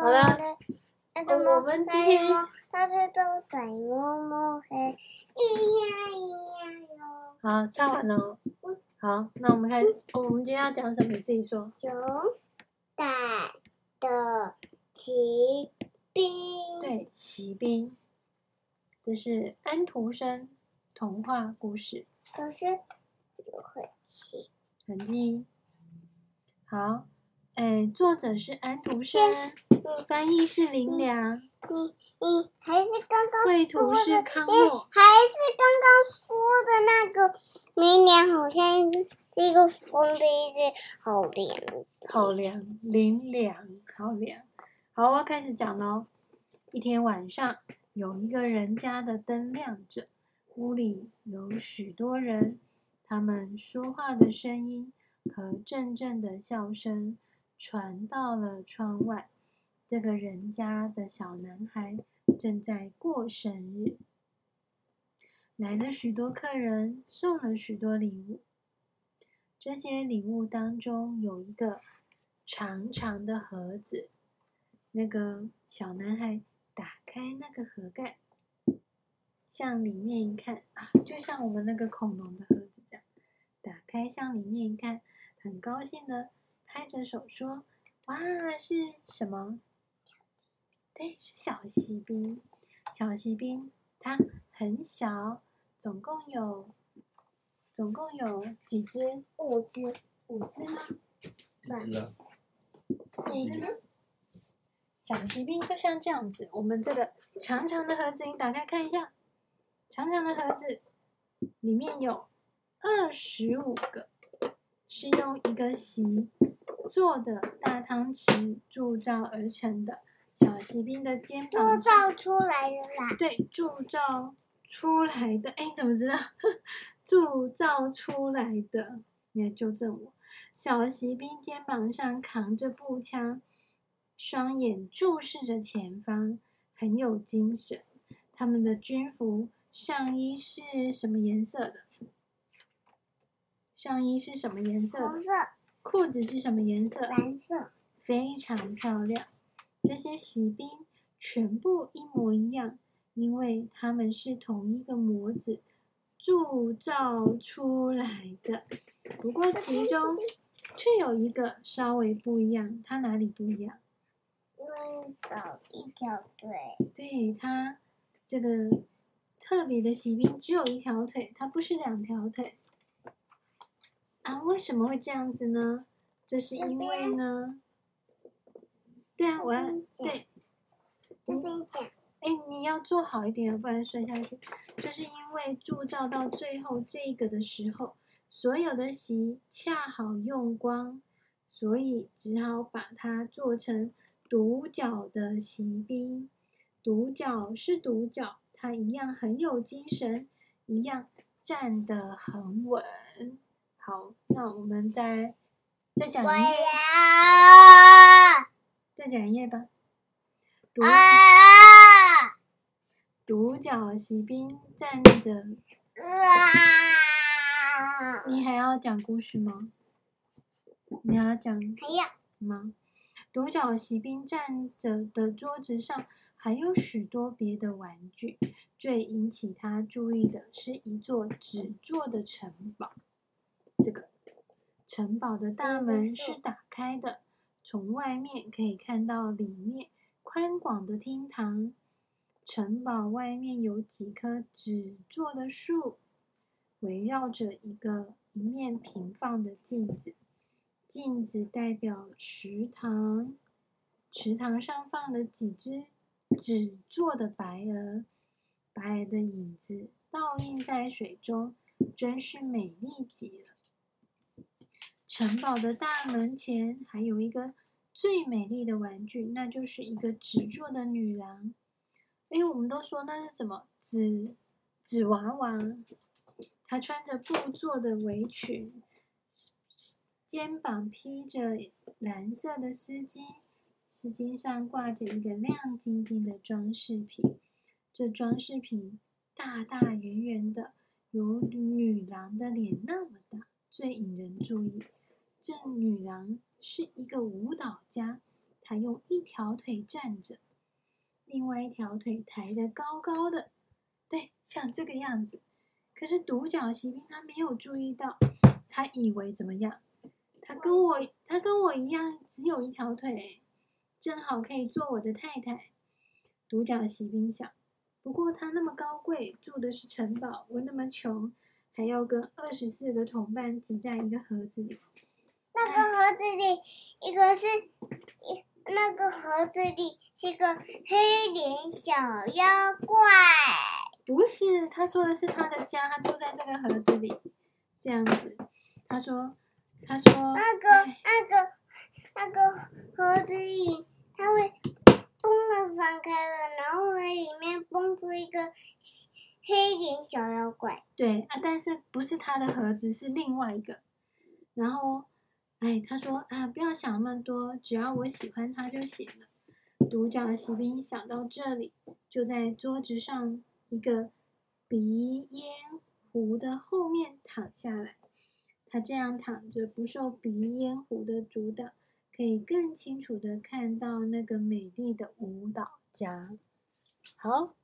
好了，我们今天大家都在摸摸黑，咿呀咿呀哟。好，唱完了。好，那我们开始。我们今天要讲什么？你自己说。勇敢的骑兵。对，骑兵。这是安徒生童话故事。可是有痕迹。痕迹。好。哎，作者是安徒生，翻译是林良。你你还是刚刚绘图是康诺，还是刚刚说的那个明年，好像这个风的意思好凉，好凉，林良，好凉。好，我要开始讲喽。一天晚上，有一个人家的灯亮着，屋里有许多人，他们说话的声音和阵阵的笑声。传到了窗外，这个人家的小男孩正在过生日，来了许多客人，送了许多礼物。这些礼物当中有一个长长的盒子，那个小男孩打开那个盒盖，向里面一看啊，就像我们那个恐龙的盒子这样，打开向里面一看，很高兴的。拍着手说：“哇，是什么？对，是小锡兵。小锡兵，它很小，总共有，总共有几只？五只，五只吗？五只啊。五只。小锡兵就像这样子。我们这个长长的盒子，你打开看一下，长长的盒子里面有二十五个，是用一个席。”做的大汤匙铸造而成的，小骑兵的肩膀铸造出来的啦。对，铸造出来的。哎，你怎么知道？铸造出来的，你来纠正我。小骑兵肩膀上扛着步枪，双眼注视着前方，很有精神。他们的军服上衣是什么颜色的？上衣是什么颜色？红色。裤子是什么颜色？蓝色，非常漂亮。这些骑兵全部一模一样，因为他们是同一个模子铸造出来的。不过其中却有一个稍微不一样，它哪里不一样？因为少一条腿。对，它这个特别的骑兵只有一条腿，它不是两条腿。啊，为什么会这样子呢？这是因为呢，对啊，我要对，这边讲，哎，你要做好一点，不然摔下去。这是因为铸造到最后这个的时候，所有的席恰好用光，所以只好把它做成独角的席兵。独角是独角，它一样很有精神，一样站得很稳。好，那我们再再讲一页，再讲一页吧。独独角骑兵站着，啊你还要讲故事吗？你还要讲？还要吗？独角骑兵站着的桌子上还有许多别的玩具，最引起他注意的是一座纸做的城堡。这个城堡的大门是打开的，从外面可以看到里面宽广的厅堂。城堡外面有几棵纸做的树，围绕着一个一面平放的镜子，镜子代表池塘，池塘上放了几只纸做的白鹅，白鹅的影子倒映在水中，真是美丽极了。城堡的大门前还有一个最美丽的玩具，那就是一个纸做的女郎。哎，我们都说那是什么纸纸娃娃？她穿着布做的围裙，肩膀披着蓝色的丝巾，丝巾上挂着一个亮晶晶的装饰品。这装饰品大大圆圆的，有女郎的脸那么大，最引人注意。这女郎是一个舞蹈家，她用一条腿站着，另外一条腿抬得高高的，对，像这个样子。可是独角骑兵他没有注意到，他以为怎么样？他跟我他跟我一样，只有一条腿，正好可以做我的太太。独角骑兵想。不过他那么高贵，住的是城堡，我那么穷，还要跟二十四个同伴挤在一个盒子里。那个盒子里，一个是一那个盒子里是个黑脸小妖怪。不是，他说的是他的家，他住在这个盒子里，这样子。他说，他说那个那个那个盒子里，他会嘣的。翻开了，然后呢，里面蹦出一个黑脸小妖怪。对啊，但是不是他的盒子，是另外一个。然后，哎，他说啊，不要想那么多，只要我喜欢他就行了。独角骑兵想到这里，就在桌子上一个鼻烟壶的后面躺下来。他这样躺着，不受鼻烟壶的阻挡。可以更清楚的看到那个美丽的舞蹈家。好。